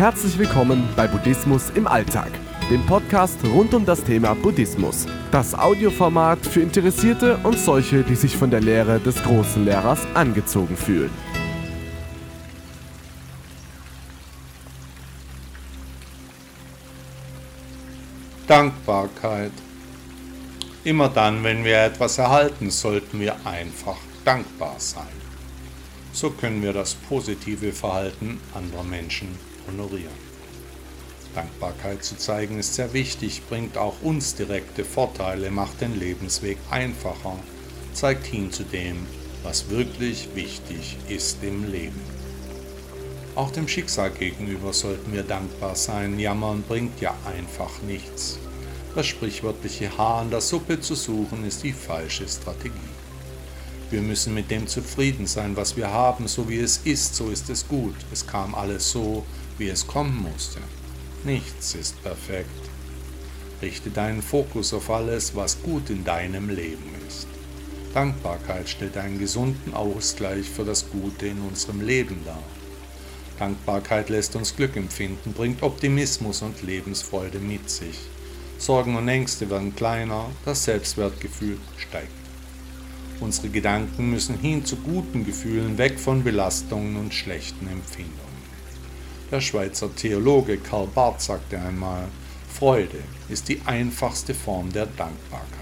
Herzlich willkommen bei Buddhismus im Alltag, dem Podcast rund um das Thema Buddhismus. Das Audioformat für Interessierte und solche, die sich von der Lehre des großen Lehrers angezogen fühlen. Dankbarkeit. Immer dann, wenn wir etwas erhalten, sollten wir einfach dankbar sein. So können wir das positive Verhalten anderer Menschen honorieren. Dankbarkeit zu zeigen ist sehr wichtig, bringt auch uns direkte Vorteile, macht den Lebensweg einfacher, zeigt hin zu dem, was wirklich wichtig ist im Leben. Auch dem Schicksal gegenüber sollten wir dankbar sein. Jammern bringt ja einfach nichts. Das sprichwörtliche Haar an der Suppe zu suchen ist die falsche Strategie. Wir müssen mit dem zufrieden sein, was wir haben, so wie es ist, so ist es gut. Es kam alles so, wie es kommen musste. Nichts ist perfekt. Richte deinen Fokus auf alles, was gut in deinem Leben ist. Dankbarkeit stellt einen gesunden Ausgleich für das Gute in unserem Leben dar. Dankbarkeit lässt uns Glück empfinden, bringt Optimismus und Lebensfreude mit sich. Sorgen und Ängste werden kleiner, das Selbstwertgefühl steigt. Unsere Gedanken müssen hin zu guten Gefühlen, weg von Belastungen und schlechten Empfindungen. Der Schweizer Theologe Karl Barth sagte einmal, Freude ist die einfachste Form der Dankbarkeit.